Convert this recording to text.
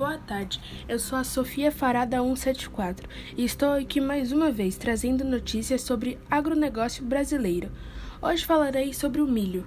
Boa tarde, eu sou a Sofia Farada 174 e estou aqui mais uma vez trazendo notícias sobre agronegócio brasileiro. Hoje falarei sobre o milho.